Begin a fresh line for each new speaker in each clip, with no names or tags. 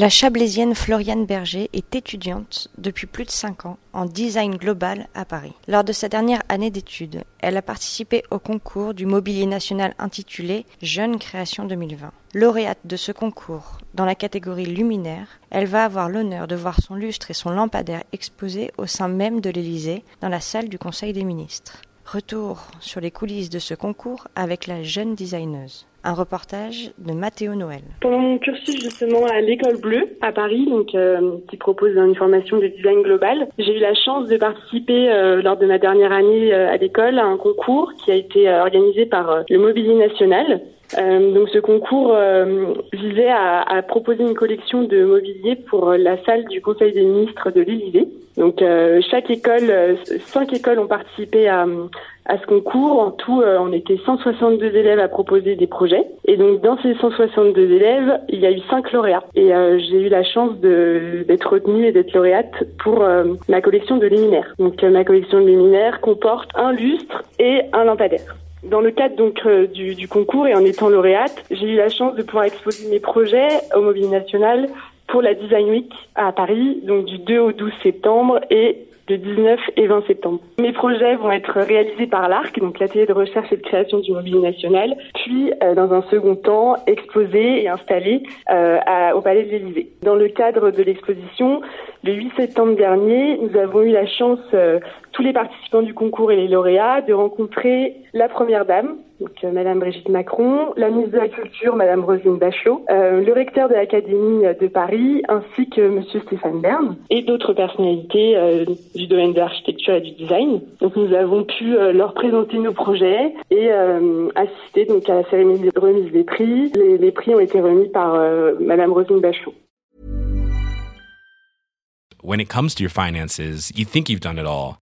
La chablaisienne Floriane Berger est étudiante depuis plus de 5 ans en design global à Paris. Lors de sa dernière année d'études, elle a participé au concours du mobilier national intitulé Jeune Création 2020. Lauréate de ce concours dans la catégorie luminaire, elle va avoir l'honneur de voir son lustre et son lampadaire exposés au sein même de l'Élysée, dans la salle du Conseil des ministres. Retour sur les coulisses de ce concours avec la jeune designeuse. Un reportage de Mathéo Noël.
Pendant mon cursus justement à l'école bleue à Paris, donc euh, qui propose une formation de design global, j'ai eu la chance de participer euh, lors de ma dernière année euh, à l'école à un concours qui a été organisé par le Mobilier National. Euh, donc ce concours visait à, à, proposer une collection de mobilier pour la salle du Conseil des ministres de l'Élysée. Donc chaque école, cinq écoles ont participé à, à ce concours. En tout, euh, on était 162 élèves à proposer des projets. Et donc, dans ces 162 élèves, il y a eu cinq lauréats. Et euh, j'ai eu la chance d'être retenue et d'être lauréate pour euh, ma collection de luminaires. Donc, ma collection de luminaires comporte un lustre et un lampadaire. Dans le cadre donc du, du, concours et en étant lauréate, j'ai eu la chance de pouvoir exposer mes projets au Mobilier National pour la Design Week à Paris, donc du 2 au 12 septembre et le 19 et 20 septembre. Mes projets vont être réalisés par l'ARC, donc l'atelier de recherche et de création du mobilier national, puis euh, dans un second temps exposés et installés euh, au Palais de l'Élysée. Dans le cadre de l'exposition, le 8 septembre dernier, nous avons eu la chance, euh, tous les participants du concours et les lauréats, de rencontrer la Première Dame, donc euh, Madame Brigitte Macron, la ministre de la Culture, Madame Roselyne Bachelot, euh, le recteur de l'Académie de Paris, ainsi que Monsieur Stéphane Bern, et d'autres personnalités euh, du domaine de l'architecture et du design. Donc nous avons pu leur présenter nos projets et assister donc à la cérémonie de remise des prix. Les, prix ont été remis par Madame Roselyne Bachelot.
When it comes to your finances, you think you've done it all.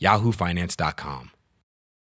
yahoofinance.com.